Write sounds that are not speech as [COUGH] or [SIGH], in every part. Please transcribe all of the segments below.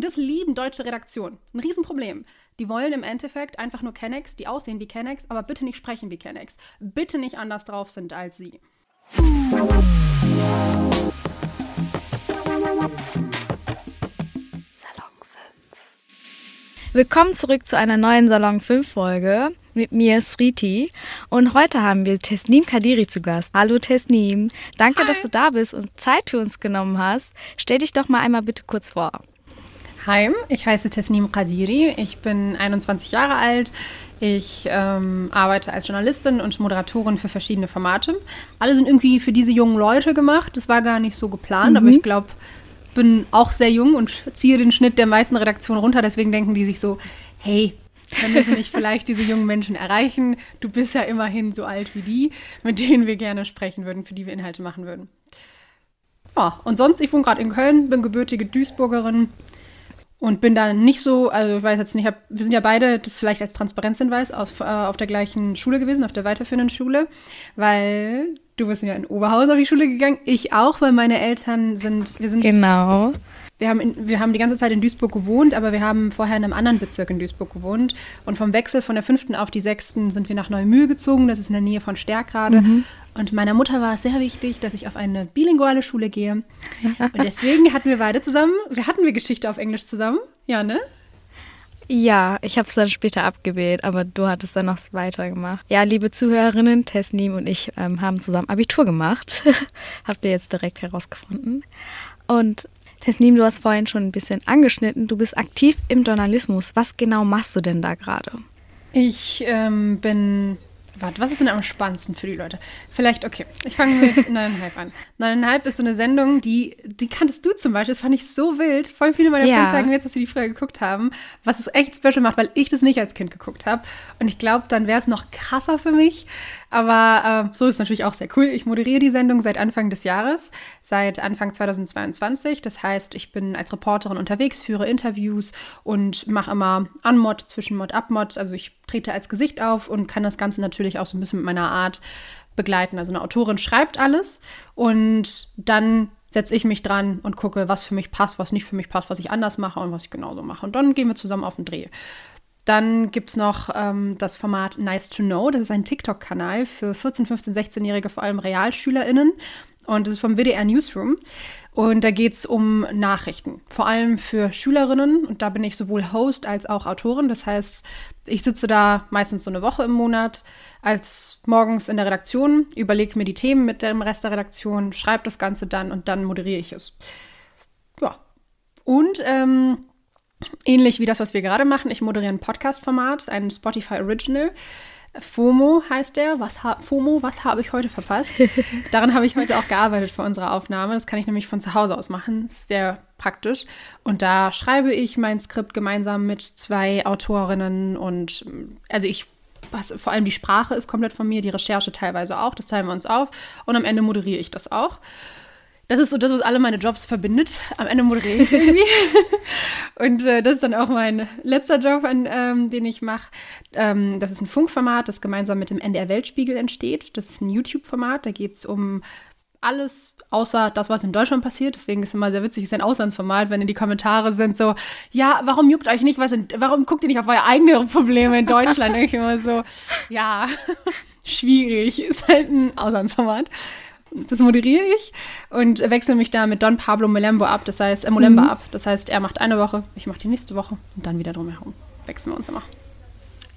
Und das lieben deutsche Redaktionen. Ein Riesenproblem. Die wollen im Endeffekt einfach nur Kennex, die aussehen wie Kennex, aber bitte nicht sprechen wie Kennex. Bitte nicht anders drauf sind als sie. Salon 5. Willkommen zurück zu einer neuen Salon 5 Folge mit mir Sriti und heute haben wir Tesnim Kadiri zu Gast. Hallo Tesnim, danke, Hi. dass du da bist und Zeit für uns genommen hast. Stell dich doch mal einmal bitte kurz vor. Hi, ich heiße Tesnim Qadiri. Ich bin 21 Jahre alt. Ich ähm, arbeite als Journalistin und Moderatorin für verschiedene Formate. Alle sind irgendwie für diese jungen Leute gemacht. Das war gar nicht so geplant, mhm. aber ich glaube, bin auch sehr jung und ziehe den Schnitt der meisten Redaktionen runter. Deswegen denken die sich so, hey, können wir nicht vielleicht diese jungen Menschen erreichen? Du bist ja immerhin so alt wie die, mit denen wir gerne sprechen würden, für die wir Inhalte machen würden. Ja, und sonst, ich wohne gerade in Köln, bin gebürtige Duisburgerin, und bin da nicht so, also ich weiß jetzt nicht, hab, wir sind ja beide, das vielleicht als Transparenzhinweis, auf, äh, auf der gleichen Schule gewesen, auf der weiterführenden Schule, weil du bist ja in Oberhausen auf die Schule gegangen, ich auch, weil meine Eltern sind, wir sind genau wir haben, in, wir haben die ganze Zeit in Duisburg gewohnt, aber wir haben vorher in einem anderen Bezirk in Duisburg gewohnt. Und vom Wechsel von der fünften auf die sechsten sind wir nach Neumühl gezogen. Das ist in der Nähe von Stärkrade. Mhm. Und meiner Mutter war es sehr wichtig, dass ich auf eine bilinguale Schule gehe. Und deswegen hatten wir beide zusammen, wir hatten wir Geschichte auf Englisch zusammen. Ja, ne? Ja, ich habe es dann später abgewählt, aber du hattest dann noch weitergemacht. Ja, liebe Zuhörerinnen, Tesnim und ich ähm, haben zusammen Abitur gemacht. [LAUGHS] Habt ihr jetzt direkt herausgefunden. Und Tesnim, du hast vorhin schon ein bisschen angeschnitten. Du bist aktiv im Journalismus. Was genau machst du denn da gerade? Ich ähm, bin Warte, was ist denn am spannendsten für die Leute? Vielleicht, okay, ich fange mit [LAUGHS] neuneinhalb an. Neuneinhalb ist so eine Sendung, die, die kanntest du zum Beispiel, das fand ich so wild. Voll viele meiner ja. Fans sagen mir jetzt, dass sie die früher geguckt haben, was es echt special macht, weil ich das nicht als Kind geguckt habe. Und ich glaube, dann wäre es noch krasser für mich. Aber äh, so ist es natürlich auch sehr cool. Ich moderiere die Sendung seit Anfang des Jahres, seit Anfang 2022. Das heißt, ich bin als Reporterin unterwegs, führe Interviews und mache immer Anmod, Zwischenmod, Abmod. Also ich trete als Gesicht auf und kann das Ganze natürlich auch so ein bisschen mit meiner Art begleiten. Also eine Autorin schreibt alles und dann setze ich mich dran und gucke, was für mich passt, was nicht für mich passt, was ich anders mache und was ich genauso mache. Und dann gehen wir zusammen auf den Dreh. Dann gibt es noch ähm, das Format Nice to Know. Das ist ein TikTok-Kanal für 14-, 15-, 16-Jährige, vor allem RealschülerInnen. Und das ist vom WDR Newsroom. Und da geht es um Nachrichten, vor allem für Schülerinnen. Und da bin ich sowohl Host als auch Autorin. Das heißt, ich sitze da meistens so eine Woche im Monat als morgens in der Redaktion, überlege mir die Themen mit dem Rest der Redaktion, schreibe das Ganze dann und dann moderiere ich es. Ja. Und ähm, Ähnlich wie das, was wir gerade machen. Ich moderiere ein Podcast-Format, ein Spotify Original. FOMO heißt der. Was FOMO, was habe ich heute verpasst? [LAUGHS] Daran habe ich heute auch gearbeitet für unsere Aufnahme. Das kann ich nämlich von zu Hause aus machen. Das ist sehr praktisch. Und da schreibe ich mein Skript gemeinsam mit zwei Autorinnen und also ich was, vor allem die Sprache ist komplett von mir, die Recherche teilweise auch, das teilen wir uns auf und am Ende moderiere ich das auch. Das ist so das, was alle meine Jobs verbindet. Am Ende moderiere ich irgendwie. [LAUGHS] und äh, das ist dann auch mein letzter Job, an, ähm, den ich mache. Ähm, das ist ein Funkformat, das gemeinsam mit dem NDR Weltspiegel entsteht. Das ist ein YouTube-Format. Da geht es um alles außer das, was in Deutschland passiert. Deswegen ist es immer sehr witzig, es ist ein Auslandsformat, wenn in die Kommentare sind so, ja, warum juckt euch nicht was in, warum guckt ihr nicht auf eure eigenen Probleme in Deutschland? [LAUGHS] ich immer so, ja, [LAUGHS] schwierig, ist halt ein Auslandsformat das moderiere ich und wechsle mich da mit Don Pablo Molembo ab. Das heißt, äh, Molembo mhm. ab. Das heißt, er macht eine Woche, ich mache die nächste Woche und dann wieder drumherum. Wechseln wir uns immer.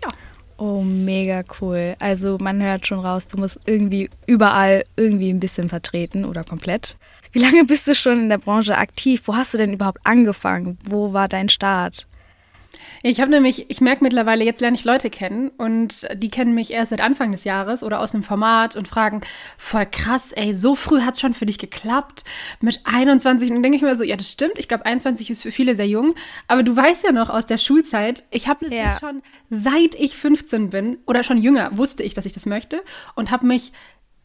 Ja. Oh, mega cool. Also man hört schon raus, du musst irgendwie überall irgendwie ein bisschen vertreten oder komplett. Wie lange bist du schon in der Branche aktiv? Wo hast du denn überhaupt angefangen? Wo war dein Start? Ich habe nämlich, ich merke mittlerweile, jetzt lerne ich Leute kennen und die kennen mich erst seit Anfang des Jahres oder aus einem Format und fragen, voll krass, ey, so früh hat es schon für dich geklappt mit 21. Und dann denke ich mir so, ja, das stimmt. Ich glaube, 21 ist für viele sehr jung. Aber du weißt ja noch aus der Schulzeit, ich habe ja. schon seit ich 15 bin oder schon jünger, wusste ich, dass ich das möchte und habe mich,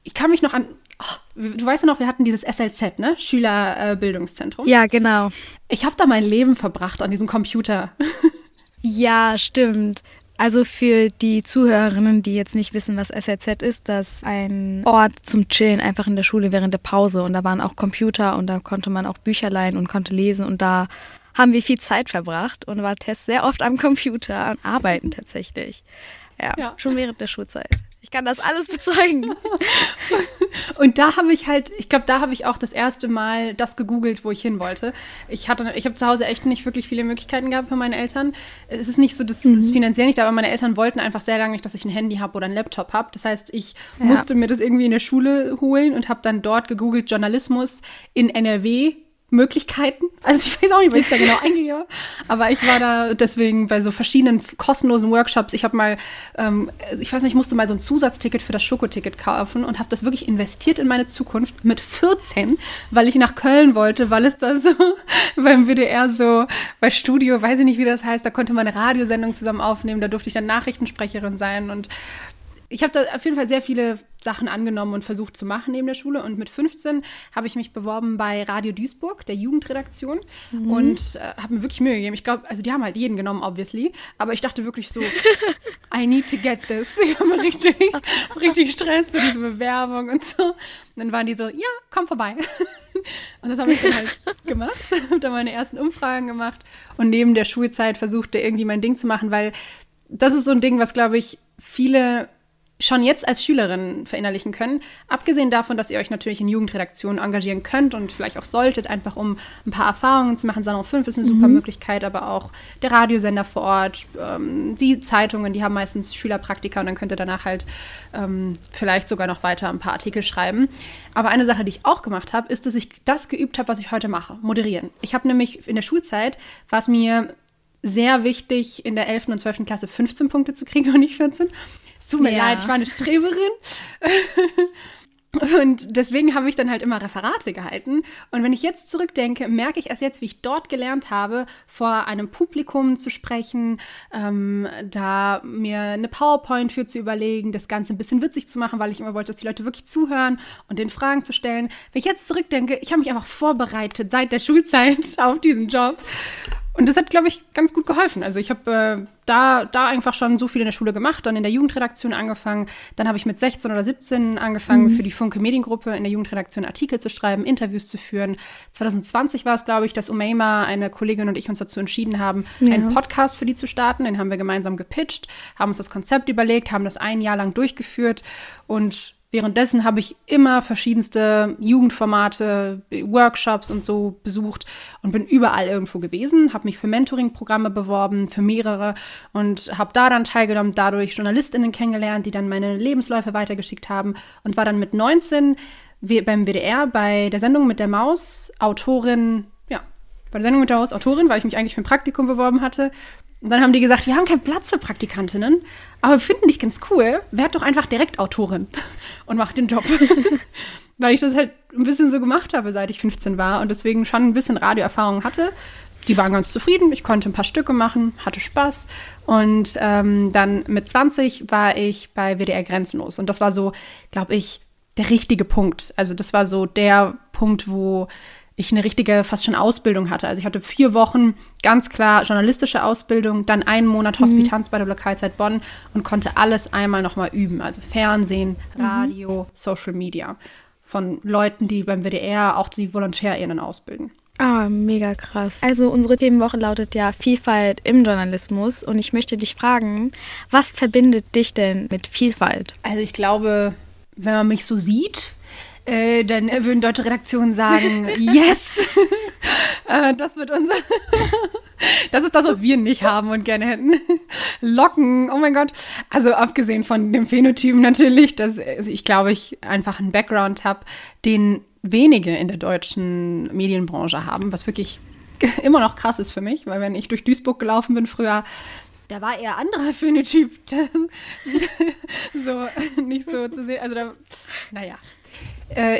ich kann mich noch an, Oh, du weißt ja noch, wir hatten dieses SLZ, ne? Schülerbildungszentrum. Ja, genau. Ich habe da mein Leben verbracht an diesem Computer. [LAUGHS] Ja, stimmt. Also für die Zuhörerinnen, die jetzt nicht wissen, was SRZ ist, das ist ein Ort zum Chillen einfach in der Schule während der Pause. Und da waren auch Computer und da konnte man auch Bücher leihen und konnte lesen. Und da haben wir viel Zeit verbracht und war Tess sehr oft am Computer und arbeiten tatsächlich. Ja, ja. schon während der Schulzeit. Ich kann das alles bezeugen. [LAUGHS] und da habe ich halt, ich glaube, da habe ich auch das erste Mal das gegoogelt, wo ich hin wollte. Ich hatte, ich habe zu Hause echt nicht wirklich viele Möglichkeiten gehabt für meine Eltern. Es ist nicht so, dass mhm. es finanziell nicht, aber meine Eltern wollten einfach sehr lange nicht, dass ich ein Handy habe oder einen Laptop habe. Das heißt, ich ja. musste mir das irgendwie in der Schule holen und habe dann dort gegoogelt Journalismus in NRW Möglichkeiten. Also ich weiß auch nicht, was ich da genau eingebe, aber ich war da deswegen bei so verschiedenen kostenlosen Workshops. Ich habe mal, ähm, ich weiß nicht, ich musste mal so ein Zusatzticket für das Schokoticket kaufen und habe das wirklich investiert in meine Zukunft mit 14, weil ich nach Köln wollte, weil es da so [LAUGHS] beim WDR so bei Studio, weiß ich nicht, wie das heißt, da konnte man eine Radiosendung zusammen aufnehmen, da durfte ich dann Nachrichtensprecherin sein und ich habe da auf jeden Fall sehr viele Sachen angenommen und versucht zu machen neben der Schule. Und mit 15 habe ich mich beworben bei Radio Duisburg, der Jugendredaktion. Mhm. Und äh, habe mir wirklich Mühe gegeben. Ich glaube, also die haben halt jeden genommen, obviously. Aber ich dachte wirklich so, [LAUGHS] I need to get this. [LAUGHS] Ich habe richtig, richtig Stress für diese Bewerbung und so. Und dann waren die so, ja, komm vorbei. [LAUGHS] Und das habe ich dann halt gemacht. Habe dann meine ersten Umfragen gemacht. Und neben der Schulzeit versuchte irgendwie mein Ding zu machen, weil das ist so ein Ding, was, glaube ich, viele schon jetzt als Schülerin verinnerlichen können. Abgesehen davon, dass ihr euch natürlich in Jugendredaktionen engagieren könnt und vielleicht auch solltet, einfach um ein paar Erfahrungen zu machen. Salon 5 ist eine mhm. super Möglichkeit, aber auch der Radiosender vor Ort, ähm, die Zeitungen, die haben meistens Schülerpraktika und dann könnt ihr danach halt ähm, vielleicht sogar noch weiter ein paar Artikel schreiben. Aber eine Sache, die ich auch gemacht habe, ist, dass ich das geübt habe, was ich heute mache, moderieren. Ich habe nämlich in der Schulzeit, war es mir sehr wichtig, in der 11. und 12. Klasse 15 Punkte zu kriegen und nicht 14 tut mir ja. leid, ich war eine Streberin. [LAUGHS] Und deswegen habe ich dann halt immer Referate gehalten. Und wenn ich jetzt zurückdenke, merke ich erst jetzt, wie ich dort gelernt habe, vor einem Publikum zu sprechen, ähm, da mir eine PowerPoint für zu überlegen, das Ganze ein bisschen witzig zu machen, weil ich immer wollte, dass die Leute wirklich zuhören und den Fragen zu stellen. Wenn ich jetzt zurückdenke, ich habe mich einfach vorbereitet seit der Schulzeit [LAUGHS] auf diesen Job. Und das hat, glaube ich, ganz gut geholfen. Also ich habe äh, da, da einfach schon so viel in der Schule gemacht, dann in der Jugendredaktion angefangen. Dann habe ich mit 16 oder 17 angefangen, mhm. für die Funke Mediengruppe in der Jugendredaktion Artikel zu schreiben, Interviews zu führen. 2020 war es, glaube ich, dass Umeima, eine Kollegin und ich uns dazu entschieden haben, ja. einen Podcast für die zu starten. Den haben wir gemeinsam gepitcht, haben uns das Konzept überlegt, haben das ein Jahr lang durchgeführt und Währenddessen habe ich immer verschiedenste Jugendformate, Workshops und so besucht und bin überall irgendwo gewesen, habe mich für Mentoring-Programme beworben, für mehrere und habe daran teilgenommen, dadurch Journalistinnen kennengelernt, die dann meine Lebensläufe weitergeschickt haben und war dann mit 19 beim WDR bei der Sendung mit der Maus Autorin, ja, bei der Sendung mit der Maus Autorin, weil ich mich eigentlich für ein Praktikum beworben hatte. Und dann haben die gesagt, wir haben keinen Platz für Praktikantinnen, aber wir finden dich ganz cool. Werd doch einfach direkt Autorin [LAUGHS] und mach den Job. [LAUGHS] [LAUGHS] Weil ich das halt ein bisschen so gemacht habe, seit ich 15 war und deswegen schon ein bisschen Radioerfahrung hatte. Die waren ganz zufrieden, ich konnte ein paar Stücke machen, hatte Spaß. Und ähm, dann mit 20 war ich bei WDR Grenzenlos. Und das war so, glaube ich, der richtige Punkt. Also das war so der Punkt, wo ich eine richtige, fast schon Ausbildung hatte. Also ich hatte vier Wochen ganz klar journalistische Ausbildung, dann einen Monat mhm. Hospitanz mhm. bei der Lokalzeit Bonn und konnte alles einmal nochmal üben. Also Fernsehen, mhm. Radio, mhm. Social Media. Von Leuten, die beim WDR auch die VolontärInnen ausbilden. Ah, mega krass. Also unsere Themenwoche lautet ja Vielfalt im Journalismus und ich möchte dich fragen, was verbindet dich denn mit Vielfalt? Also ich glaube, wenn man mich so sieht, äh, dann würden deutsche Redaktionen sagen, [LAUGHS] yes, [LAUGHS] äh, das wird unser, [LAUGHS] das ist das, was wir nicht haben und gerne hätten. Locken, oh mein Gott. Also abgesehen von dem Phänotypen natürlich, dass also ich glaube, ich einfach einen Background habe, den wenige in der deutschen Medienbranche haben, was wirklich immer noch krass ist für mich, weil wenn ich durch Duisburg gelaufen bin früher, da war eher anderer Phänotyp. so, nicht so zu sehen. Also da, naja,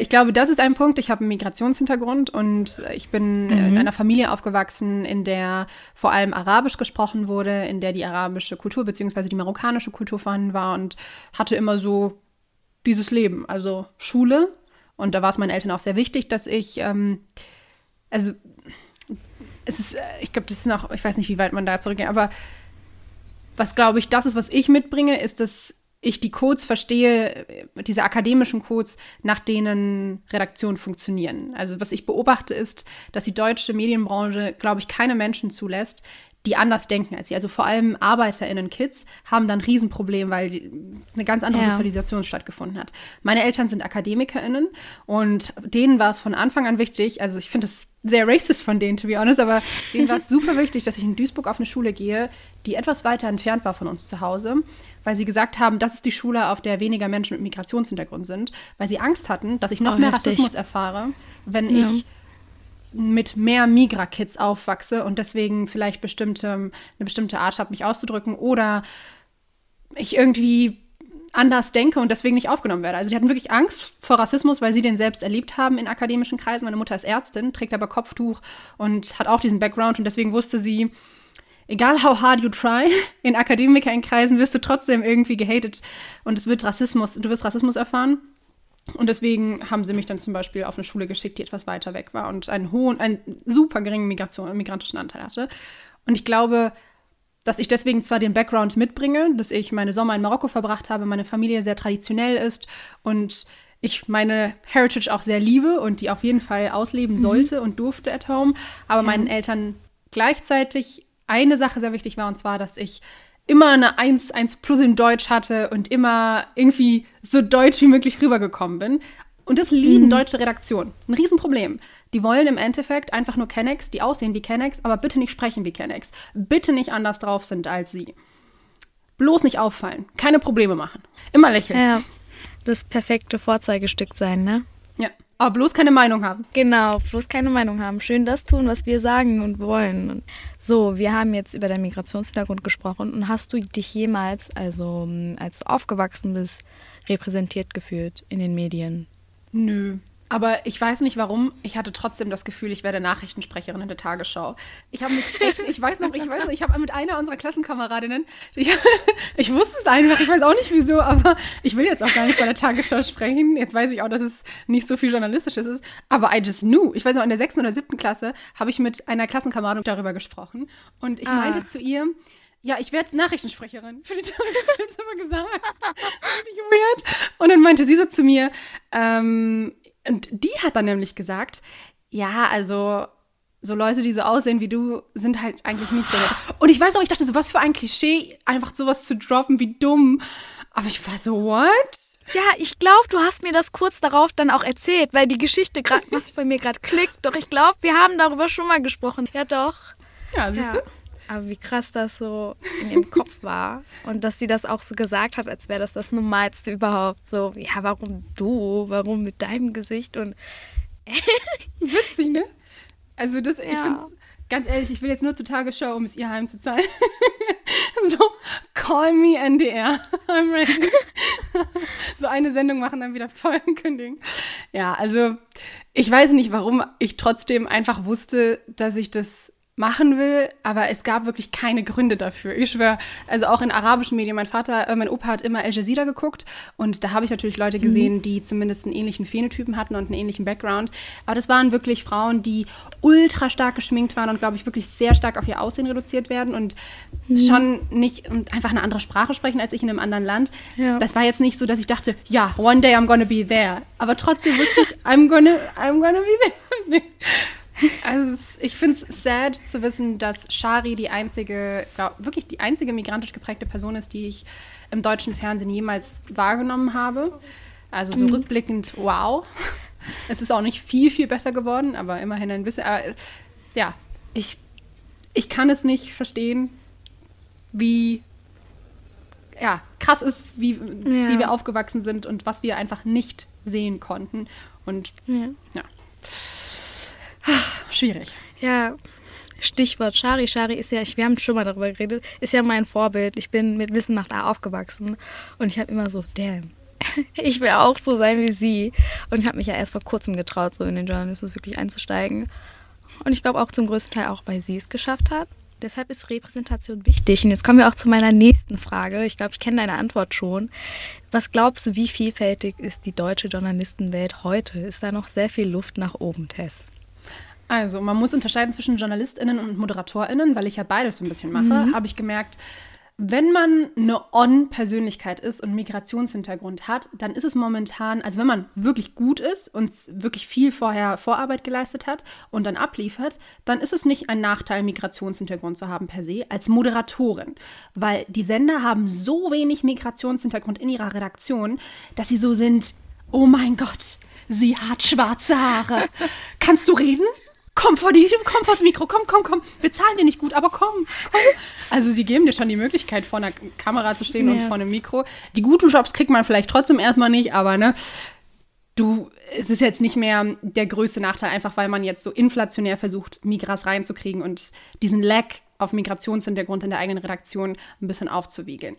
ich glaube, das ist ein Punkt. Ich habe einen Migrationshintergrund und ich bin mhm. in einer Familie aufgewachsen, in der vor allem Arabisch gesprochen wurde, in der die arabische Kultur bzw. die marokkanische Kultur vorhanden war und hatte immer so dieses Leben, also Schule. Und da war es meinen Eltern auch sehr wichtig, dass ich, ähm, also es ist, ich glaube, das ist noch, ich weiß nicht, wie weit man da zurückgeht, aber was glaube ich, das ist, was ich mitbringe, ist, dass ich die Codes verstehe, diese akademischen Codes, nach denen Redaktionen funktionieren. Also was ich beobachte ist, dass die deutsche Medienbranche, glaube ich, keine Menschen zulässt, die anders denken als sie. Also vor allem ArbeiterInnen, Kids, haben dann ein Riesenproblem, weil eine ganz andere ja. Sozialisation stattgefunden hat. Meine Eltern sind AkademikerInnen und denen war es von Anfang an wichtig, also ich finde es sehr racist von denen, to be honest, aber denen war es [LAUGHS] super wichtig, dass ich in Duisburg auf eine Schule gehe, die etwas weiter entfernt war von uns zu Hause weil sie gesagt haben, das ist die Schule, auf der weniger Menschen mit Migrationshintergrund sind, weil sie Angst hatten, dass ich noch oh, mehr heftig. Rassismus erfahre, wenn ja. ich mit mehr Migra-Kids aufwachse und deswegen vielleicht bestimmte, eine bestimmte Art habe, mich auszudrücken oder ich irgendwie anders denke und deswegen nicht aufgenommen werde. Also die hatten wirklich Angst vor Rassismus, weil sie den selbst erlebt haben in akademischen Kreisen. Meine Mutter ist Ärztin, trägt aber Kopftuch und hat auch diesen Background und deswegen wusste sie, egal how hard you try, [LAUGHS] in Akademikerenkreisen wirst du trotzdem irgendwie gehatet und es wird Rassismus, du wirst Rassismus erfahren. Und deswegen haben sie mich dann zum Beispiel auf eine Schule geschickt, die etwas weiter weg war und einen hohen, einen super geringen Migration, migrantischen Anteil hatte. Und ich glaube, dass ich deswegen zwar den Background mitbringe, dass ich meine Sommer in Marokko verbracht habe, meine Familie sehr traditionell ist und ich meine Heritage auch sehr liebe und die auf jeden Fall ausleben mhm. sollte und durfte at home, aber ja. meinen Eltern gleichzeitig eine Sache sehr wichtig war, und zwar, dass ich immer eine 1, 1 plus in Deutsch hatte und immer irgendwie so deutsch wie möglich rübergekommen bin. Und das lieben mhm. deutsche Redaktionen. Ein Riesenproblem. Die wollen im Endeffekt einfach nur Kennex, die aussehen wie Kennex, aber bitte nicht sprechen wie Kennex. Bitte nicht anders drauf sind als sie. Bloß nicht auffallen. Keine Probleme machen. Immer lächeln. Ja, das perfekte Vorzeigestück sein, ne? Ja. Aber bloß keine Meinung haben. Genau, bloß keine Meinung haben. Schön das tun, was wir sagen und wollen. So, wir haben jetzt über deinen Migrationshintergrund gesprochen. Und hast du dich jemals, also als du aufgewachsen bist, repräsentiert gefühlt in den Medien? Nö. Aber ich weiß nicht warum. Ich hatte trotzdem das Gefühl, ich werde Nachrichtensprecherin in der Tagesschau. Ich habe mich echt, ich weiß noch, ich weiß noch, ich habe mit einer unserer Klassenkameradinnen, ich, [LAUGHS] ich, wusste es einfach, ich weiß auch nicht wieso, aber ich will jetzt auch gar nicht bei der Tagesschau sprechen. Jetzt weiß ich auch, dass es nicht so viel Journalistisches ist. Aber I just knew. Ich weiß noch, in der sechsten oder siebten Klasse habe ich mit einer Klassenkameradin darüber gesprochen. Und ich ah. meinte zu ihr, ja, ich werde Nachrichtensprecherin für die [LAUGHS] Tagesschau, ich immer gesagt. [LAUGHS] Richtig weird. Und dann meinte sie so zu mir, ähm, und die hat dann nämlich gesagt, ja, also so Leute, die so aussehen wie du, sind halt eigentlich nicht so nett. Und ich weiß auch, ich dachte so, was für ein Klischee, einfach sowas zu droppen, wie dumm. Aber ich war so, what? Ja, ich glaube, du hast mir das kurz darauf dann auch erzählt, weil die Geschichte gerade [LAUGHS] macht bei mir gerade Klick. Doch ich glaube, wir haben darüber schon mal gesprochen. Ja, doch. Ja, siehst du? Aber wie krass das so in ihrem Kopf war. Und dass sie das auch so gesagt hat, als wäre das das Normalste überhaupt. So, ja, warum du? Warum mit deinem Gesicht? Und [LAUGHS] Witzig, ne? Also das, ja. ich finde ganz ehrlich, ich will jetzt nur zur Tagesschau, um es ihr heimzuzahlen. [LAUGHS] so, call me NDR. [LAUGHS] I'm ready. so eine Sendung machen, dann wieder voll kündigen. Ja, also ich weiß nicht, warum ich trotzdem einfach wusste, dass ich das machen will, aber es gab wirklich keine Gründe dafür. Ich schwöre, also auch in arabischen Medien, mein Vater, äh, mein Opa hat immer Al Jazeera geguckt und da habe ich natürlich Leute gesehen, mhm. die zumindest einen ähnlichen Phänotypen hatten und einen ähnlichen Background. Aber das waren wirklich Frauen, die ultra stark geschminkt waren und, glaube ich, wirklich sehr stark auf ihr Aussehen reduziert werden und mhm. schon nicht und einfach eine andere Sprache sprechen als ich in einem anderen Land. Ja. Das war jetzt nicht so, dass ich dachte, ja, one day I'm gonna be there. Aber trotzdem wusste ich, I'm gonna, I'm gonna be there. [LAUGHS] [LAUGHS] Also ich finde es sad zu wissen, dass Shari die einzige, glaub, wirklich die einzige migrantisch geprägte Person ist, die ich im deutschen Fernsehen jemals wahrgenommen habe. Also so mhm. rückblickend, wow. Es ist auch nicht viel, viel besser geworden, aber immerhin ein bisschen. Aber, ja, ich, ich kann es nicht verstehen, wie ja, krass ist, wie, ja. wie wir aufgewachsen sind und was wir einfach nicht sehen konnten. Und ja. ja. Schwierig. Ja, Stichwort Shari. Shari ist ja, wir haben schon mal darüber geredet, ist ja mein Vorbild. Ich bin mit Wissen macht A aufgewachsen und ich habe immer so, damn, [LAUGHS] ich will auch so sein wie sie. Und ich habe mich ja erst vor kurzem getraut, so in den Journalismus wirklich einzusteigen. Und ich glaube auch zum größten Teil auch, weil sie es geschafft hat. Deshalb ist Repräsentation wichtig. Und jetzt kommen wir auch zu meiner nächsten Frage. Ich glaube, ich kenne deine Antwort schon. Was glaubst du, wie vielfältig ist die deutsche Journalistenwelt heute? Ist da noch sehr viel Luft nach oben, Tess? Also, man muss unterscheiden zwischen JournalistInnen und ModeratorInnen, weil ich ja beides so ein bisschen mache. Mhm. Habe ich gemerkt, wenn man eine On-Persönlichkeit ist und Migrationshintergrund hat, dann ist es momentan, also wenn man wirklich gut ist und wirklich viel vorher Vorarbeit geleistet hat und dann abliefert, dann ist es nicht ein Nachteil, Migrationshintergrund zu haben per se als Moderatorin, weil die Sender haben so wenig Migrationshintergrund in ihrer Redaktion, dass sie so sind, oh mein Gott, sie hat schwarze Haare. Kannst du reden? Komm vor die, komm vors Mikro, komm, komm, komm. Wir zahlen dir nicht gut, aber komm, komm. Also sie geben dir schon die Möglichkeit, vor einer Kamera zu stehen ja. und vor einem Mikro. Die guten Jobs kriegt man vielleicht trotzdem erstmal nicht, aber ne, du, es ist jetzt nicht mehr der größte Nachteil, einfach weil man jetzt so inflationär versucht, Migras reinzukriegen und diesen Lag auf Migrationshintergrund in der eigenen Redaktion ein bisschen aufzuwiegeln.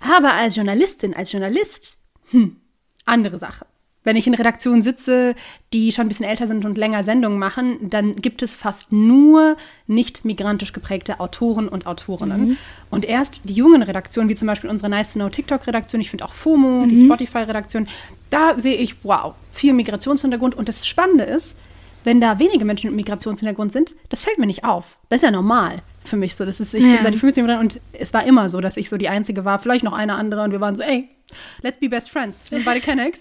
Aber als Journalistin, als Journalist, hm, andere Sache. Wenn ich in Redaktionen sitze, die schon ein bisschen älter sind und länger Sendungen machen, dann gibt es fast nur nicht migrantisch geprägte Autoren und Autorinnen. Mhm. Und erst die jungen Redaktionen, wie zum Beispiel unsere Nice to Know TikTok-Redaktion, ich finde auch FOMO, mhm. die Spotify-Redaktion, da sehe ich, wow, viel Migrationshintergrund. Und das Spannende ist, wenn da wenige Menschen mit Migrationshintergrund sind, das fällt mir nicht auf. Das ist ja normal für mich so. Das ist, ich ja. bin seit 15 Jahren und es war immer so, dass ich so die Einzige war, vielleicht noch eine andere und wir waren so, ey, let's be best friends. Wir sind beide Kennex.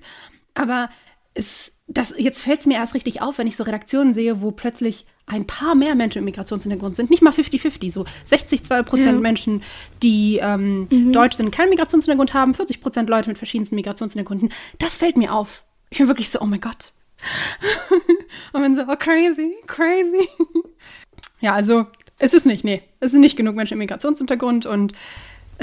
Aber es, das, jetzt fällt es mir erst richtig auf, wenn ich so Redaktionen sehe, wo plötzlich ein paar mehr Menschen mit Migrationshintergrund sind. Nicht mal 50-50, so 60, 2 Prozent ja. Menschen, die ähm, mhm. deutsch sind, keinen Migrationshintergrund haben, 40 Prozent Leute mit verschiedensten Migrationshintergründen. Das fällt mir auf. Ich bin wirklich so, oh mein Gott. [LAUGHS] Und bin so, oh crazy, crazy. [LAUGHS] ja, also es ist nicht, nee, es sind nicht genug Menschen mit Migrationshintergrund und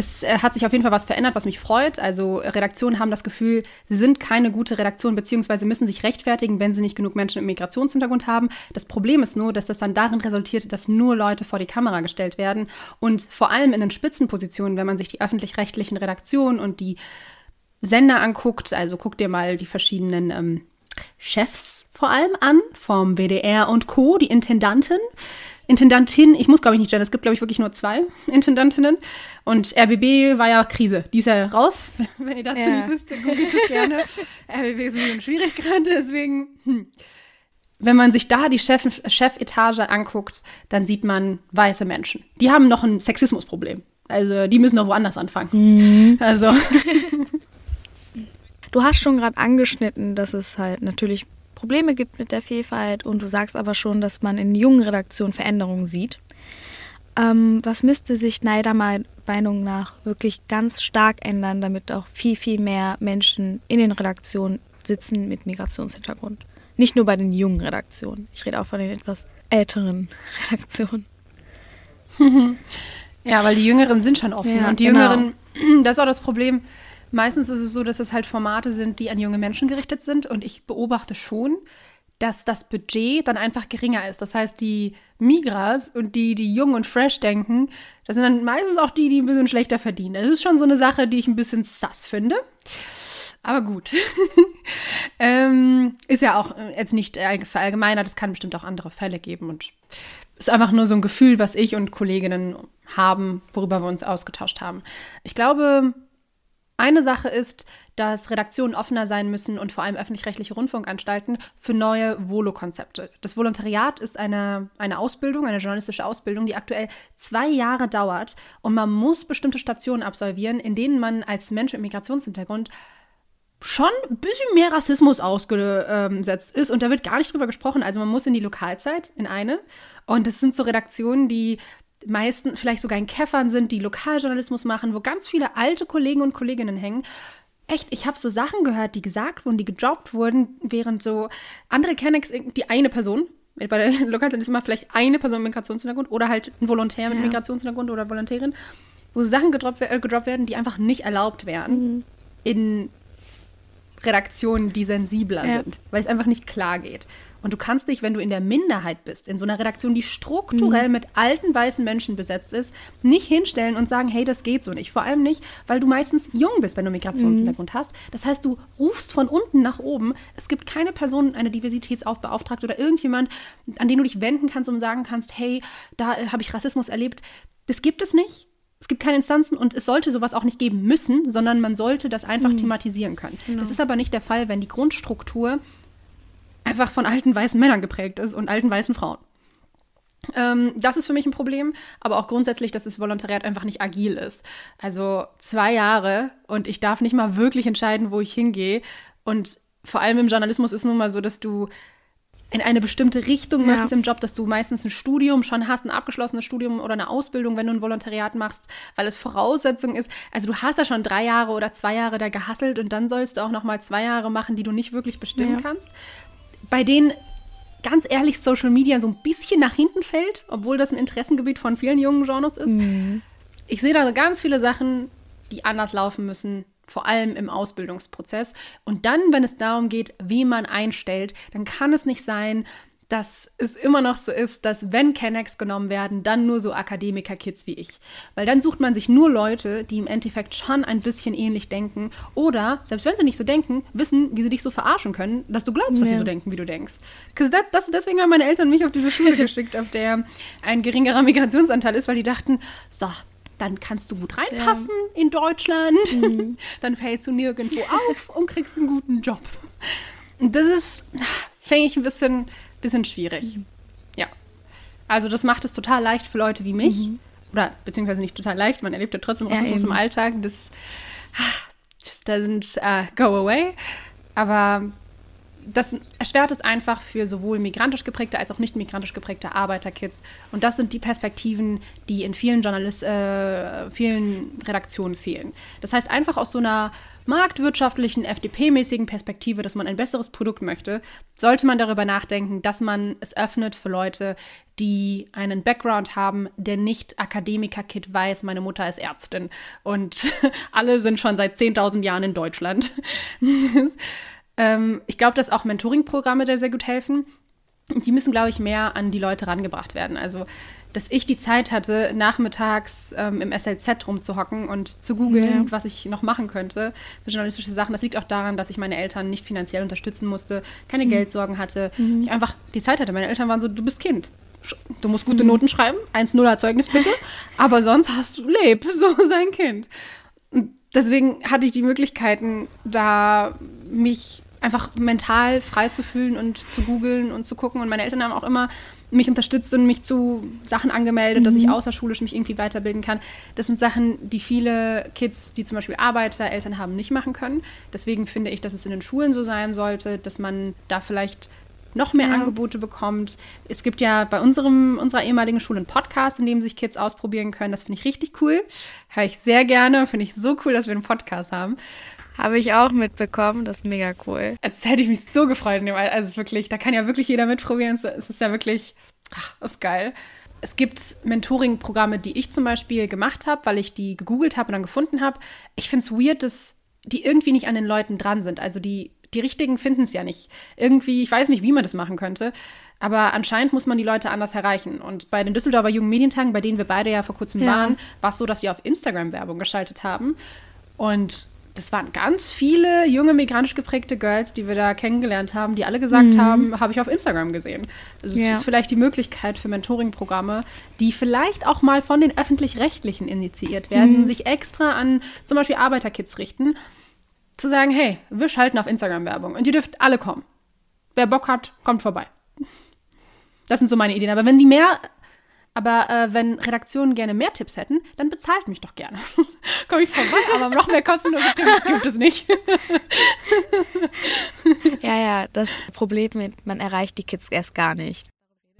es äh, hat sich auf jeden Fall was verändert, was mich freut. Also Redaktionen haben das Gefühl, sie sind keine gute Redaktion, beziehungsweise müssen sich rechtfertigen, wenn sie nicht genug Menschen mit Migrationshintergrund haben. Das Problem ist nur, dass das dann darin resultiert, dass nur Leute vor die Kamera gestellt werden. Und vor allem in den Spitzenpositionen, wenn man sich die öffentlich-rechtlichen Redaktionen und die Sender anguckt, also guck dir mal die verschiedenen ähm, Chefs vor allem an, vom WDR und Co., die Intendanten. Intendantin, ich muss glaube ich nicht gendern, es gibt glaube ich wirklich nur zwei [LAUGHS] Intendantinnen. Und RBB war ja Krise. Die ist ja raus. [LAUGHS] Wenn ihr dazu ja. nicht wisst, googelt es gerne. [LAUGHS] RBB ist ein bisschen schwierig gerade, deswegen. Hm. Wenn man sich da die Chef Chefetage anguckt, dann sieht man weiße Menschen. Die haben noch ein Sexismusproblem. Also die müssen noch woanders anfangen. Mhm. Also. Du hast schon gerade angeschnitten, dass es halt natürlich Probleme gibt mit der Vielfalt und du sagst aber schon, dass man in jungen Redaktionen Veränderungen sieht. Ähm, was müsste sich Neider Meinung nach wirklich ganz stark ändern, damit auch viel, viel mehr Menschen in den Redaktionen sitzen mit Migrationshintergrund? Nicht nur bei den jungen Redaktionen. Ich rede auch von den etwas älteren [LAUGHS] Redaktionen. [LAUGHS] ja, weil die Jüngeren sind schon offen. Ja, und die genau. Jüngeren, [CLEARS THROAT] das ist auch das Problem, Meistens ist es so, dass es halt Formate sind, die an junge Menschen gerichtet sind. Und ich beobachte schon, dass das Budget dann einfach geringer ist. Das heißt, die Migras und die, die jung und fresh denken, das sind dann meistens auch die, die ein bisschen schlechter verdienen. Das ist schon so eine Sache, die ich ein bisschen sass finde. Aber gut. [LAUGHS] ähm, ist ja auch jetzt nicht verallgemeinert, es kann bestimmt auch andere Fälle geben und ist einfach nur so ein Gefühl, was ich und Kolleginnen haben, worüber wir uns ausgetauscht haben. Ich glaube, eine Sache ist, dass Redaktionen offener sein müssen und vor allem öffentlich-rechtliche Rundfunkanstalten für neue Volo-Konzepte. Das Volontariat ist eine, eine Ausbildung, eine journalistische Ausbildung, die aktuell zwei Jahre dauert und man muss bestimmte Stationen absolvieren, in denen man als Mensch mit Migrationshintergrund schon ein bisschen mehr Rassismus ausgesetzt ist und da wird gar nicht drüber gesprochen. Also man muss in die Lokalzeit, in eine. Und das sind so Redaktionen, die meisten vielleicht sogar in Käffern sind, die Lokaljournalismus machen, wo ganz viele alte Kollegen und Kolleginnen hängen. Echt, ich habe so Sachen gehört, die gesagt wurden, die gedroppt wurden, während so andere Kennex, die eine Person, bei der [LAUGHS] Lokaljournalismus ist immer vielleicht eine Person mit Migrationshintergrund oder halt ein Volontär mit ja. Migrationshintergrund oder Volontärin, wo Sachen gedroppt, äh, gedroppt werden, die einfach nicht erlaubt wären mhm. in Redaktionen, die sensibler ja. sind, weil es einfach nicht klar geht. Und du kannst dich, wenn du in der Minderheit bist, in so einer Redaktion, die strukturell mhm. mit alten weißen Menschen besetzt ist, nicht hinstellen und sagen, hey, das geht so nicht. Vor allem nicht, weil du meistens jung bist, wenn du Migrationshintergrund mhm. hast. Das heißt, du rufst von unten nach oben. Es gibt keine Person, eine Diversitätsaufbeauftragte oder irgendjemand, an den du dich wenden kannst und sagen kannst, hey, da äh, habe ich Rassismus erlebt. Das gibt es nicht. Es gibt keine Instanzen und es sollte sowas auch nicht geben müssen, sondern man sollte das einfach mhm. thematisieren können. Genau. Das ist aber nicht der Fall, wenn die Grundstruktur einfach von alten weißen Männern geprägt ist und alten weißen Frauen. Ähm, das ist für mich ein Problem, aber auch grundsätzlich, dass das Volontariat einfach nicht agil ist. Also zwei Jahre und ich darf nicht mal wirklich entscheiden, wo ich hingehe. Und vor allem im Journalismus ist nun mal so, dass du in eine bestimmte Richtung ja. möchtest im Job, dass du meistens ein Studium schon hast, ein abgeschlossenes Studium oder eine Ausbildung, wenn du ein Volontariat machst, weil es Voraussetzung ist. Also du hast ja schon drei Jahre oder zwei Jahre da gehasselt und dann sollst du auch noch mal zwei Jahre machen, die du nicht wirklich bestimmen ja. kannst. Bei denen ganz ehrlich Social Media so ein bisschen nach hinten fällt, obwohl das ein Interessengebiet von vielen jungen Genres ist. Mhm. Ich sehe da ganz viele Sachen, die anders laufen müssen, vor allem im Ausbildungsprozess. Und dann, wenn es darum geht, wie man einstellt, dann kann es nicht sein, dass es immer noch so ist, dass wenn Kennex genommen werden, dann nur so Akademiker-Kids wie ich. Weil dann sucht man sich nur Leute, die im Endeffekt schon ein bisschen ähnlich denken oder, selbst wenn sie nicht so denken, wissen, wie sie dich so verarschen können, dass du glaubst, ja. dass sie so denken, wie du denkst. Das, das, deswegen haben meine Eltern mich auf diese Schule [LAUGHS] geschickt, auf der ein geringerer Migrationsanteil ist, weil die dachten, so, dann kannst du gut reinpassen ja. in Deutschland, mhm. [LAUGHS] dann fällst du nirgendwo auf und kriegst einen guten Job. Das ist, fände ich ein bisschen, bisschen schwierig. Mhm. Ja. Also das macht es total leicht für Leute wie mich. Mhm. Oder beziehungsweise nicht total leicht, man erlebt ja trotzdem Rassismus ja, im Alltag. Das just doesn't uh, go away. Aber das erschwert es einfach für sowohl migrantisch geprägte als auch nicht migrantisch geprägte Arbeiterkids. Und das sind die Perspektiven, die in vielen Journalist, äh, vielen Redaktionen fehlen. Das heißt, einfach aus so einer marktwirtschaftlichen, FDP-mäßigen Perspektive, dass man ein besseres Produkt möchte, sollte man darüber nachdenken, dass man es öffnet für Leute, die einen Background haben, der nicht Akademiker-Kid weiß, meine Mutter ist Ärztin und [LAUGHS] alle sind schon seit 10.000 Jahren in Deutschland. [LAUGHS] Ähm, ich glaube, dass auch Mentoring-Programme da sehr gut helfen. Die müssen, glaube ich, mehr an die Leute rangebracht werden. Also, dass ich die Zeit hatte, nachmittags ähm, im SLZ rumzuhocken und zu googeln, ja. was ich noch machen könnte für journalistische Sachen. Das liegt auch daran, dass ich meine Eltern nicht finanziell unterstützen musste, keine mhm. Geldsorgen hatte. Mhm. Ich einfach die Zeit hatte. Meine Eltern waren so, du bist Kind. Du musst gute mhm. Noten schreiben, 1-0er Zeugnis bitte, [LAUGHS] aber sonst hast du, leb, so [LAUGHS] sein Kind. Und deswegen hatte ich die Möglichkeiten, da mich einfach mental frei zu fühlen und zu googeln und zu gucken. Und meine Eltern haben auch immer mich unterstützt und mich zu Sachen angemeldet, mhm. dass ich mhm. außerschulisch mich irgendwie weiterbilden kann. Das sind Sachen, die viele Kids, die zum Beispiel Arbeiter, Eltern haben, nicht machen können. Deswegen finde ich, dass es in den Schulen so sein sollte, dass man da vielleicht noch mehr ja. Angebote bekommt. Es gibt ja bei unserem, unserer ehemaligen Schule einen Podcast, in dem sich Kids ausprobieren können. Das finde ich richtig cool. Höre ich sehr gerne. Finde ich so cool, dass wir einen Podcast haben. Habe ich auch mitbekommen. Das ist mega cool. Also, das hätte ich mich so gefreut. Also wirklich, da kann ja wirklich jeder mitprobieren. Es ist ja wirklich, ach, das ist geil. Es gibt Mentoring-Programme, die ich zum Beispiel gemacht habe, weil ich die gegoogelt habe und dann gefunden habe. Ich finde es weird, dass die irgendwie nicht an den Leuten dran sind. Also die, die Richtigen finden es ja nicht. Irgendwie, ich weiß nicht, wie man das machen könnte. Aber anscheinend muss man die Leute anders erreichen. Und bei den Düsseldorfer Jungen Medientagen, bei denen wir beide ja vor kurzem ja. waren, war es so, dass wir auf Instagram Werbung geschaltet haben. Und das waren ganz viele junge migrantisch geprägte Girls, die wir da kennengelernt haben, die alle gesagt mhm. haben, habe ich auf Instagram gesehen. Also es ja. ist vielleicht die Möglichkeit für Mentoring-Programme, die vielleicht auch mal von den öffentlich-rechtlichen initiiert werden, mhm. sich extra an zum Beispiel Arbeiterkids richten, zu sagen, hey, wir schalten auf Instagram Werbung und ihr dürft alle kommen. Wer Bock hat, kommt vorbei. Das sind so meine Ideen. Aber wenn die mehr aber äh, wenn Redaktionen gerne mehr Tipps hätten, dann bezahlt mich doch gerne. [LAUGHS] Komme ich vorbei, aber noch mehr kostenlose Tipps gibt es nicht. [LAUGHS] ja, ja, das Problem mit, man erreicht die Kids erst gar nicht.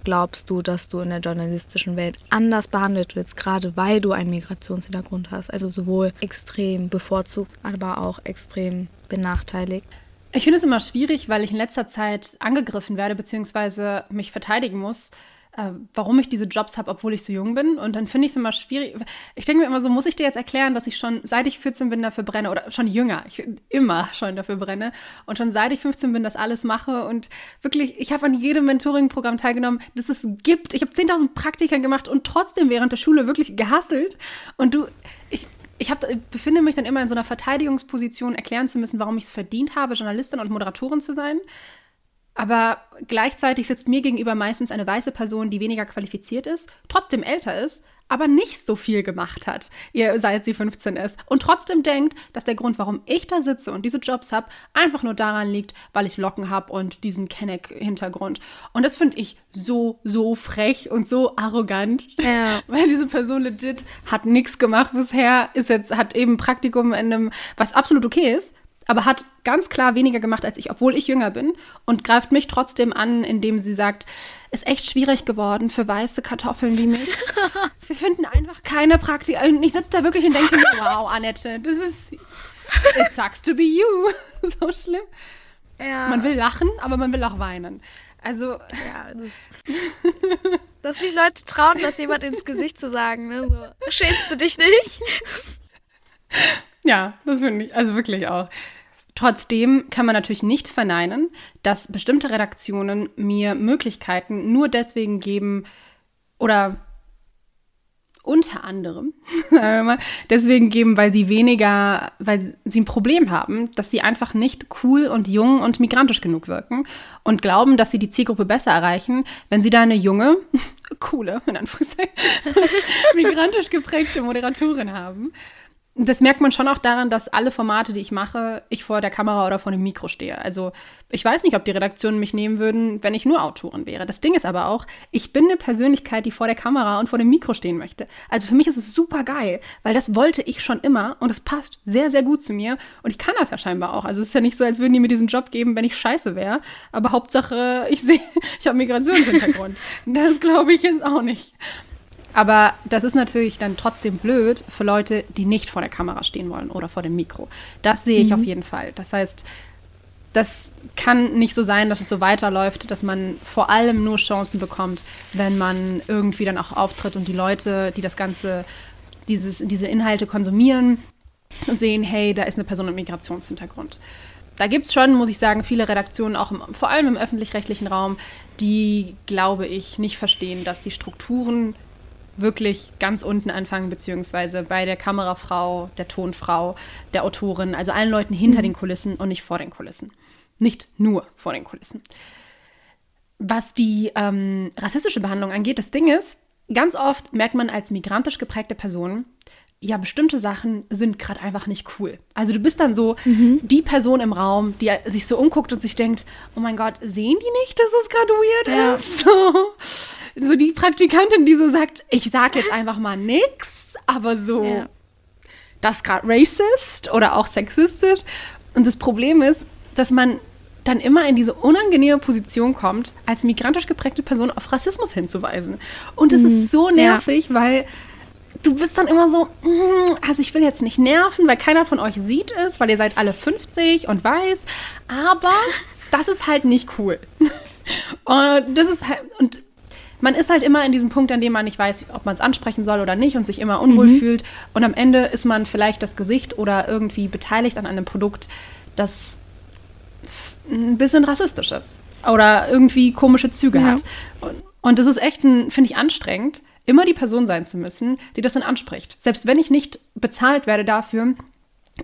Glaubst du, dass du in der journalistischen Welt anders behandelt wirst, gerade weil du einen Migrationshintergrund hast? Also sowohl extrem bevorzugt, aber auch extrem benachteiligt? Ich finde es immer schwierig, weil ich in letzter Zeit angegriffen werde, beziehungsweise mich verteidigen muss äh, warum ich diese Jobs habe, obwohl ich so jung bin. Und dann finde ich es immer schwierig. Ich denke mir immer so, muss ich dir jetzt erklären, dass ich schon seit ich 14 bin dafür brenne oder schon jünger, ich immer schon dafür brenne und schon seit ich 15 bin das alles mache und wirklich, ich habe an jedem Mentoring-Programm teilgenommen, das es gibt. Ich habe 10.000 Praktika gemacht und trotzdem während der Schule wirklich gehasselt. Und du, ich, ich hab, befinde mich dann immer in so einer Verteidigungsposition, erklären zu müssen, warum ich es verdient habe, Journalistin und Moderatorin zu sein. Aber gleichzeitig sitzt mir gegenüber meistens eine weiße Person, die weniger qualifiziert ist, trotzdem älter ist, aber nicht so viel gemacht hat, seit sie 15 ist. Und trotzdem denkt, dass der Grund, warum ich da sitze und diese Jobs habe, einfach nur daran liegt, weil ich Locken habe und diesen Kenneck-Hintergrund. Und das finde ich so, so frech und so arrogant. Ja. [LAUGHS] Weil diese Person legit hat nichts gemacht bisher, ist jetzt, hat eben Praktikum in einem, was absolut okay ist aber hat ganz klar weniger gemacht als ich, obwohl ich jünger bin und greift mich trotzdem an, indem sie sagt, ist echt schwierig geworden für weiße Kartoffeln wie mich. [LAUGHS] Wir finden einfach keine Praktik. Und ich sitze da wirklich und denke, wow, Annette, das ist, it sucks to be you. [LAUGHS] so schlimm. Ja. Man will lachen, aber man will auch weinen. Also, ja, das. dass die Leute trauen, das jemand ins Gesicht zu sagen, ne? So, schämst du dich nicht? [LAUGHS] Ja, das finde ich, also wirklich auch. Trotzdem kann man natürlich nicht verneinen, dass bestimmte Redaktionen mir Möglichkeiten nur deswegen geben oder unter anderem, [LAUGHS] deswegen geben, weil sie weniger, weil sie ein Problem haben, dass sie einfach nicht cool und jung und migrantisch genug wirken und glauben, dass sie die Zielgruppe besser erreichen, wenn sie da eine junge, [LAUGHS] coole, in Anführungszeichen, [LAUGHS] migrantisch geprägte Moderatorin haben das merkt man schon auch daran, dass alle Formate, die ich mache, ich vor der Kamera oder vor dem Mikro stehe. Also ich weiß nicht, ob die Redaktionen mich nehmen würden, wenn ich nur Autorin wäre. Das Ding ist aber auch, ich bin eine Persönlichkeit, die vor der Kamera und vor dem Mikro stehen möchte. Also für mich ist es super geil, weil das wollte ich schon immer und es passt sehr, sehr gut zu mir. Und ich kann das ja scheinbar auch. Also es ist ja nicht so, als würden die mir diesen Job geben, wenn ich scheiße wäre. Aber Hauptsache, ich sehe, [LAUGHS] ich habe Migrationshintergrund. [LAUGHS] das glaube ich jetzt auch nicht. Aber das ist natürlich dann trotzdem blöd für Leute, die nicht vor der Kamera stehen wollen oder vor dem Mikro. Das sehe ich mhm. auf jeden Fall. Das heißt, das kann nicht so sein, dass es so weiterläuft, dass man vor allem nur Chancen bekommt, wenn man irgendwie dann auch auftritt und die Leute, die das Ganze, dieses, diese Inhalte konsumieren, sehen, hey, da ist eine Person mit Migrationshintergrund. Da gibt es schon, muss ich sagen, viele Redaktionen, auch im, vor allem im öffentlich-rechtlichen Raum, die, glaube ich, nicht verstehen, dass die Strukturen wirklich ganz unten anfangen, beziehungsweise bei der Kamerafrau, der Tonfrau, der Autorin, also allen Leuten hinter mhm. den Kulissen und nicht vor den Kulissen. Nicht nur vor den Kulissen. Was die ähm, rassistische Behandlung angeht, das Ding ist, ganz oft merkt man als migrantisch geprägte Person, ja, bestimmte Sachen sind gerade einfach nicht cool. Also du bist dann so mhm. die Person im Raum, die sich so umguckt und sich denkt, oh mein Gott, sehen die nicht, dass es gerade weird ja. ist? [LAUGHS] So, so, die Praktikantin, die so sagt, ich sag jetzt einfach mal nix, aber so, ja. das ist gerade racist oder auch sexistisch. Und das Problem ist, dass man dann immer in diese unangenehme Position kommt, als migrantisch geprägte Person auf Rassismus hinzuweisen. Und es mhm. ist so nervig, ja. weil du bist dann immer so, mm, also ich will jetzt nicht nerven, weil keiner von euch sieht es, weil ihr seid alle 50 und weiß, aber das ist halt nicht cool. Und das ist halt, und man ist halt immer in diesem Punkt, an dem man nicht weiß, ob man es ansprechen soll oder nicht und sich immer unwohl mhm. fühlt. Und am Ende ist man vielleicht das Gesicht oder irgendwie beteiligt an einem Produkt, das ein bisschen rassistisch ist oder irgendwie komische Züge ja. hat. Und, und das ist echt, finde ich, anstrengend immer die Person sein zu müssen, die das dann anspricht. Selbst wenn ich nicht bezahlt werde dafür,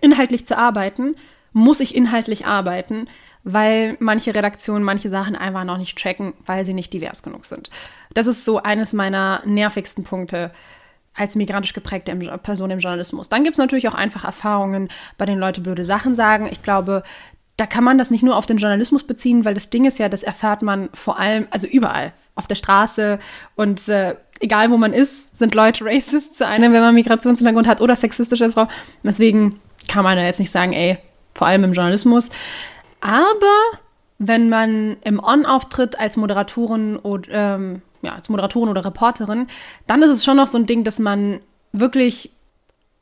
inhaltlich zu arbeiten, muss ich inhaltlich arbeiten, weil manche Redaktionen manche Sachen einfach noch nicht tracken, weil sie nicht divers genug sind. Das ist so eines meiner nervigsten Punkte als migrantisch geprägte Person im Journalismus. Dann gibt es natürlich auch einfach Erfahrungen, bei denen Leute blöde Sachen sagen. Ich glaube, da kann man das nicht nur auf den Journalismus beziehen, weil das Ding ist ja, das erfährt man vor allem, also überall, auf der Straße und äh, egal wo man ist, sind Leute [LAUGHS] racist zu einem, wenn man Migrationshintergrund hat oder sexistisch als Frau. Deswegen kann man da jetzt nicht sagen, ey, vor allem im Journalismus. Aber wenn man im On auftritt als Moderatorin oder ähm, ja, als Moderatorin oder Reporterin, dann ist es schon noch so ein Ding, dass man wirklich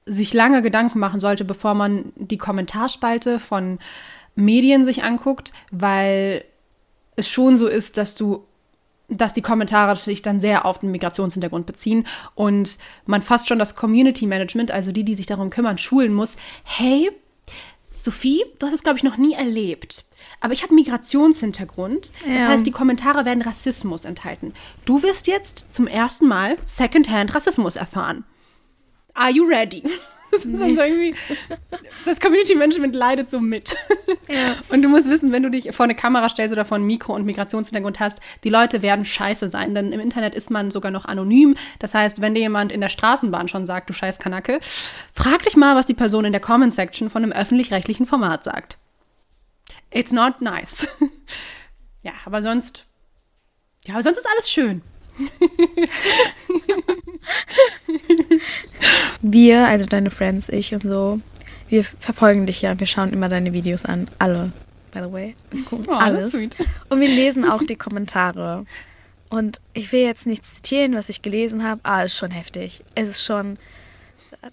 sich lange Gedanken machen sollte, bevor man die Kommentarspalte von Medien sich anguckt, weil es schon so ist, dass du dass die Kommentare sich dann sehr auf den Migrationshintergrund beziehen und man fast schon das Community Management, also die, die sich darum kümmern, schulen muss. Hey, Sophie, du hast es, glaube ich, noch nie erlebt. Aber ich habe Migrationshintergrund. Ja. Das heißt, die Kommentare werden Rassismus enthalten. Du wirst jetzt zum ersten Mal Secondhand Rassismus erfahren. Are you ready? Das ist dann so irgendwie, das Community-Management leidet so mit. Ja. Und du musst wissen, wenn du dich vor eine Kamera stellst oder vor ein Mikro und Migrationshintergrund hast, die Leute werden scheiße sein, denn im Internet ist man sogar noch anonym. Das heißt, wenn dir jemand in der Straßenbahn schon sagt, du scheiß Kanacke, frag dich mal, was die Person in der Comment-Section von einem öffentlich-rechtlichen Format sagt. It's not nice. ja, aber sonst, ja, aber sonst ist alles schön. [LAUGHS] Wir, also deine Friends, ich und so, wir verfolgen dich ja. Wir schauen immer deine Videos an. Alle, by the way. Gucken Oh, alles. Und wir lesen auch die Kommentare. Und ich will jetzt nicht zitieren, was ich gelesen habe, es ist schon heftig. Es ist schon.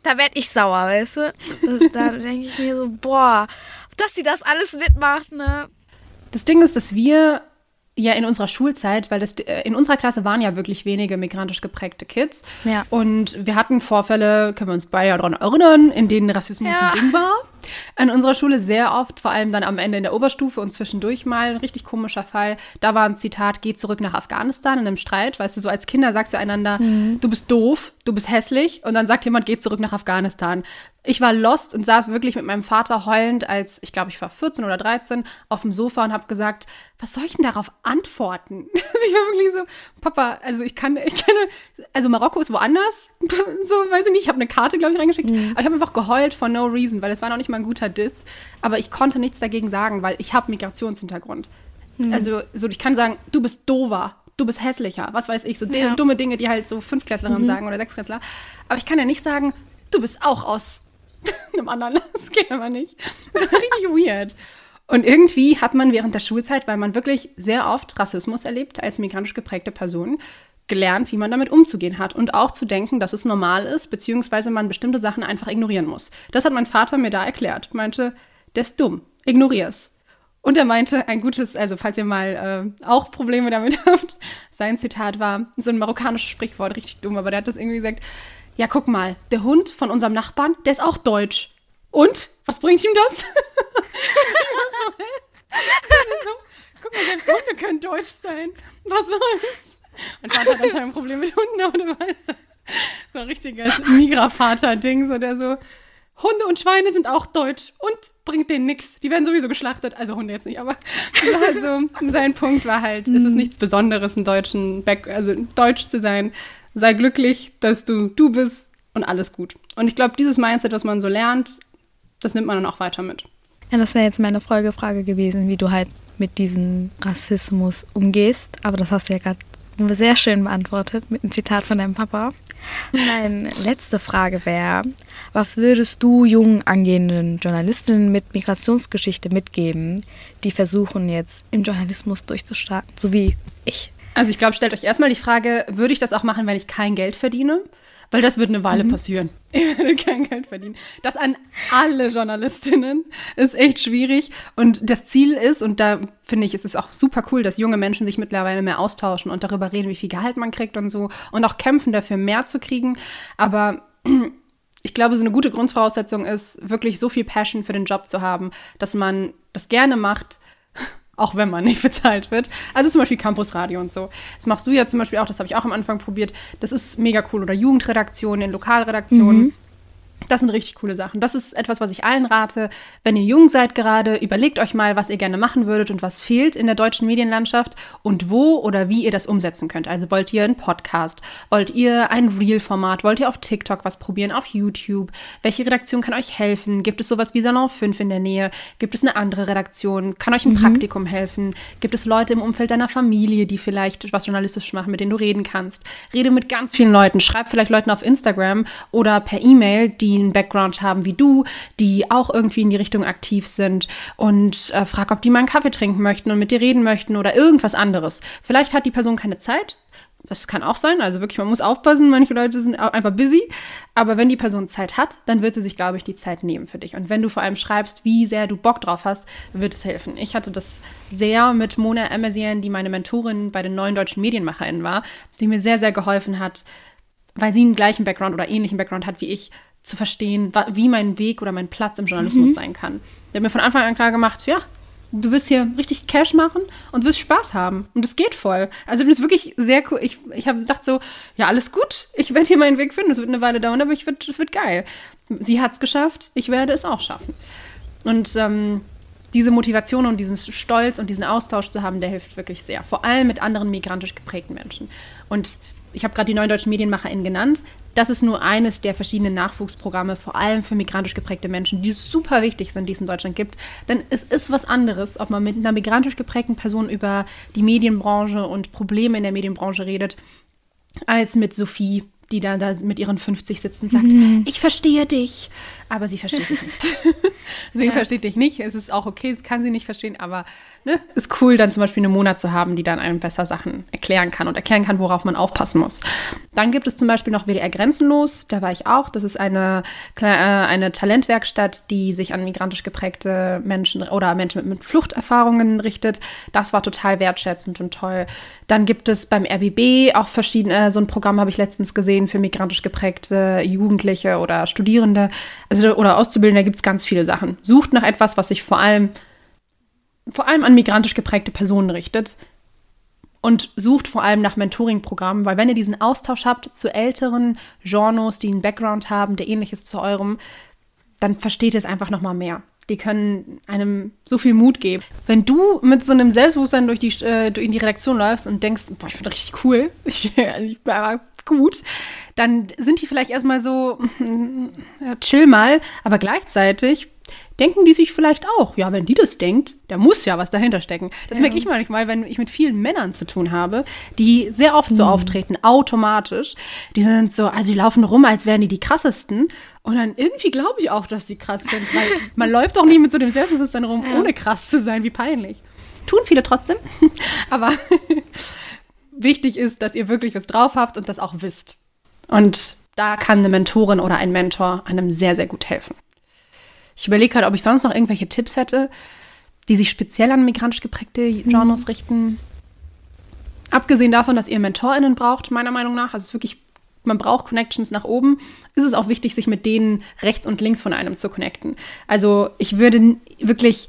Da werde ich sauer, weißt du? Das, da [LAUGHS] denke ich mir so, boah, dass sie das alles mitmacht, ne? Das Ding ist, dass wir ja in unserer Schulzeit, weil das äh, in unserer Klasse waren ja wirklich wenige migrantisch geprägte Kids. Ja. Und wir hatten Vorfälle, können wir uns beide daran erinnern, in denen Rassismus Ja. ein Ding war. An unserer Schule sehr oft, vor allem dann am Ende in der Oberstufe und zwischendurch mal ein richtig komischer Fall. Da war ein Zitat, geh zurück nach Afghanistan in einem Streit. Weißt du, so als Kinder sagst du einander, du bist doof, du bist hässlich und dann sagt jemand, geh zurück nach Afghanistan. Ich war lost und saß wirklich mit meinem Vater heulend, als ich glaube, ich war 14 oder 13, auf dem Sofa und habe gesagt, was soll ich denn darauf antworten? [LAUGHS] Also ich war wirklich so, Papa, also ich kann, ich kann, also Marokko ist woanders, [LAUGHS] so weiß ich nicht, ich habe eine Karte, glaube ich, reingeschickt, aber ich habe einfach geheult for no reason, weil es war noch nicht mal ein guter Diss, aber ich konnte nichts dagegen sagen, weil ich habe Migrationshintergrund. Also so, ich kann sagen, du bist dover, du bist hässlicher, was weiß ich, so Ja. dumme Dinge, die halt so Fünftklässlerinnen sagen oder Sechstklässler, aber ich kann ja nicht sagen, du bist auch aus [LAUGHS] einem anderen Land. Das geht aber nicht. Das war richtig weird. Und irgendwie hat man während der Schulzeit, weil man wirklich sehr oft Rassismus erlebt als migrantisch geprägte Person, gelernt, wie man damit umzugehen hat und auch zu denken, dass es normal ist, beziehungsweise man bestimmte Sachen einfach ignorieren muss. Das hat mein Vater mir da erklärt. Meinte, der ist dumm, ignorier's. Und er meinte, ein gutes, also falls ihr mal äh, auch Probleme damit [LAUGHS] habt, sein Zitat war so ein marokkanisches Sprichwort, richtig dumm, aber der hat das irgendwie gesagt, ja, guck mal, der Hund von unserem Nachbarn, der ist auch deutsch. Und? Was bringt ihm das? [LAUGHS] [LAUGHS] guck mal, selbst Hunde können deutsch sein. Was soll's? Mein Vater hat anscheinend ein Problem mit Hunden, aber der weiß so, ein richtiges Migra-Vater-Ding, so der so, Hunde und Schweine sind auch deutsch und bringt denen nichts. Die werden sowieso geschlachtet. Also Hunde jetzt nicht, aber das war halt so, sein Punkt war halt, es ist nichts Besonderes, einen deutschen Back, also deutsch zu sein. Sei glücklich, dass du du bist und alles gut. Und ich glaube, dieses Mindset, was man so lernt, das nimmt man dann auch weiter mit. Ja, das wäre jetzt meine Folgefrage gewesen, wie du halt mit diesem Rassismus umgehst. Aber das hast du ja gerade sehr schön beantwortet mit einem Zitat von deinem Papa. Meine letzte Frage wäre, was würdest du jungen angehenden Journalistinnen mit Migrationsgeschichte mitgeben, die versuchen jetzt im Journalismus durchzustarten, so wie ich? Also ich glaube, stellt euch erstmal die Frage, würde ich das auch machen, wenn ich kein Geld verdiene? Weil das wird eine Weile passieren. [LAUGHS] Ich würde kein Geld verdienen. Das an alle Journalistinnen ist echt schwierig. Und das Ziel ist, und da finde ich, ist es auch super cool, dass junge Menschen sich mittlerweile mehr austauschen und darüber reden, wie viel Gehalt man kriegt und so. Und auch kämpfen dafür, mehr zu kriegen. Aber [CLEARS THROAT] ich glaube, so eine gute Grundvoraussetzung ist, wirklich so viel Passion für den Job zu haben, dass man das gerne macht, auch wenn man [LAUGHS] nicht bezahlt wird. Also zum Beispiel Campusradio und so. Das machst du ja zum Beispiel auch, das habe ich auch am Anfang probiert. Das ist mega cool. Oder Jugendredaktionen, Lokalredaktionen. Das sind richtig coole Sachen. Das ist etwas, was ich allen rate. Wenn ihr jung seid gerade, überlegt euch mal, was ihr gerne machen würdet und was fehlt in der deutschen Medienlandschaft und wo oder wie ihr das umsetzen könnt. Also wollt ihr einen Podcast? Wollt ihr ein Reel-Format? Wollt ihr auf TikTok was probieren? Auf YouTube? Welche Redaktion kann euch helfen? Gibt es sowas wie Salon 5 in der Nähe? Gibt es eine andere Redaktion? Kann euch ein Praktikum helfen? Gibt es Leute im Umfeld deiner Familie, die vielleicht was journalistisch machen, mit denen du reden kannst? Rede mit ganz vielen Leuten. Schreib vielleicht Leuten auf Instagram oder per E-Mail, die einen Background haben wie du, die auch irgendwie in die Richtung aktiv sind und äh, frag, ob die mal einen Kaffee trinken möchten und mit dir reden möchten oder irgendwas anderes. Vielleicht hat die Person keine Zeit. Das kann auch sein. Also wirklich, man muss aufpassen. Manche Leute sind einfach busy. Aber wenn die Person Zeit hat, dann wird sie sich, glaube ich, die Zeit nehmen für dich. Und wenn du vor allem schreibst, wie sehr du Bock drauf hast, wird es helfen. Ich hatte das sehr mit Mona Emmersian, die meine Mentorin bei den neuen deutschen Medienmacherinnen war, die mir sehr, sehr geholfen hat, weil sie einen gleichen Background oder ähnlichen Background hat wie ich, zu verstehen, wie mein Weg oder mein Platz im Journalismus sein kann. Der hat mir von Anfang an klar gemacht, ja, du willst hier richtig Cash machen und willst Spaß haben. Und es geht voll. Also das ist wirklich sehr cool. Ich, ich habe gesagt so, ja, alles gut. Ich werde hier meinen Weg finden. Es wird eine Weile dauern, aber ich wird, es wird geil. sie hat es geschafft, ich werde es auch schaffen. Und ähm, diese Motivation und diesen Stolz und diesen Austausch zu haben, der hilft wirklich sehr. Vor allem mit anderen migrantisch geprägten Menschen. Und ich habe gerade die neuen deutschen MedienmacherInnen genannt. Das ist nur eines der verschiedenen Nachwuchsprogramme, vor allem für migrantisch geprägte Menschen, die super wichtig sind, die es in Deutschland gibt. Denn es ist was anderes, ob man mit einer migrantisch geprägten Person über die Medienbranche und Probleme in der Medienbranche redet, als mit Sophie, die dann da mit ihren 50 sitzen und sagt, mhm. ich verstehe dich. Aber sie versteht dich nicht. [LAUGHS] sie ja. versteht dich nicht. Es ist auch okay, es kann sie nicht verstehen, aber ne, ist cool, dann zum Beispiel eine Monat zu haben, die dann einem besser Sachen erklären kann und erklären kann, worauf man aufpassen muss. Dann gibt es zum Beispiel noch WDR Grenzenlos, da war ich auch. Das ist eine, äh, eine Talentwerkstatt, die sich an migrantisch geprägte Menschen oder Menschen mit, mit Fluchterfahrungen richtet. Das war total wertschätzend und toll. Dann gibt es beim RBB auch verschiedene, so ein Programm habe ich letztens gesehen für migrantisch geprägte Jugendliche oder Studierende. Also oder Auszubildende gibt es ganz viele Sachen. Sucht nach etwas, was sich vor allem, vor allem an migrantisch geprägte Personen richtet. Und sucht vor allem nach Mentoring-Programmen, weil wenn ihr diesen Austausch habt zu älteren Genres, die einen Background haben, der ähnlich ist zu eurem, dann versteht ihr es einfach nochmal mehr. Die können einem so viel Mut geben. Wenn du mit so einem Selbstbewusstsein durch die, äh, durch die Redaktion läufst und denkst, boah, ich bin richtig cool, [LAUGHS] ich, ich bin gut, dann sind die vielleicht erstmal so, [LAUGHS] ja, chill mal, aber gleichzeitig denken die sich vielleicht auch, ja, wenn die das denkt, da muss ja was dahinter stecken. Das ja. merke ich manchmal, wenn ich mit vielen Männern zu tun habe, die sehr oft so mhm. auftreten, automatisch. Die sind so, also die laufen rum, als wären die die krassesten. Und dann irgendwie glaube ich auch, dass die krass sind, weil [LAUGHS] man läuft doch nie mit so dem Selbstbewusstsein rum, ja. ohne krass zu sein, wie peinlich. Tun viele trotzdem, [LAUGHS] aber [LAUGHS] wichtig ist, dass ihr wirklich was drauf habt und das auch wisst. Und da kann eine Mentorin oder ein Mentor einem sehr, sehr gut helfen. Ich überlege gerade, ob ich sonst noch irgendwelche Tipps hätte, die sich speziell an migrantisch geprägte Genres mhm. richten. Abgesehen davon, dass ihr MentorInnen braucht, meiner Meinung nach, also es ist wirklich, man braucht Connections nach oben, ist es auch wichtig, sich mit denen rechts und links von einem zu connecten. Also ich würde wirklich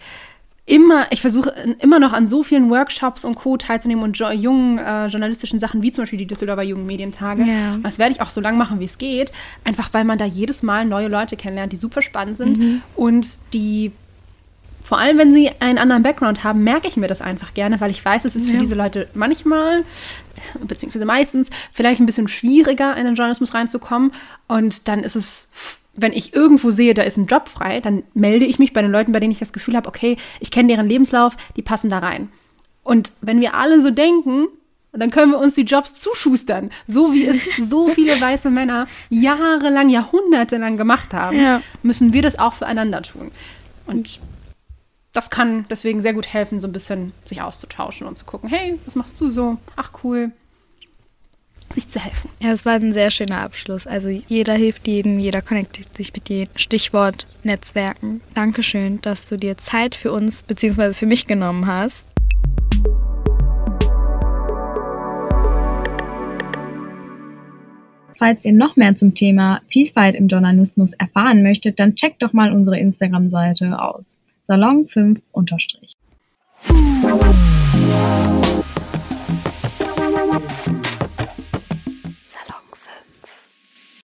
immer, ich versuche immer noch an so vielen Workshops und Co. teilzunehmen und jo jungen äh, journalistischen Sachen, wie zum Beispiel die Düsseldorfer Jugendmedientage. Ja. Das werde ich auch so lange machen, wie es geht. Einfach weil man da jedes Mal neue Leute kennenlernt, die super spannend sind mhm. und die vor allem, wenn sie einen anderen Background haben, merke ich mir das einfach gerne, weil ich weiß, es ist für diese Leute manchmal, beziehungsweise meistens, vielleicht ein bisschen schwieriger, in den Journalismus reinzukommen. Und dann ist es wenn ich irgendwo sehe, da ist ein Job frei, dann melde ich mich bei den Leuten, bei denen ich das Gefühl habe, okay, ich kenne deren Lebenslauf, die passen da rein. Und wenn wir alle so denken, dann können wir uns die Jobs zuschustern, so wie es [LAUGHS] so viele weiße Männer jahrelang, jahrhundertelang gemacht haben, ja. müssen wir das auch füreinander tun. Und das kann deswegen sehr gut helfen, so ein bisschen sich auszutauschen und zu gucken, hey, was machst du so? Ach cool, sich zu helfen. Ja, das war ein sehr schöner Abschluss. Also jeder hilft jedem, jeder connectet sich mit jedem. Stichwort Netzwerken. Dankeschön, dass du dir Zeit für uns bzw. für mich genommen hast. Falls ihr noch mehr zum Thema Vielfalt im Journalismus erfahren möchtet, dann checkt doch mal unsere Instagram-Seite aus. Salon 5 unterstrich.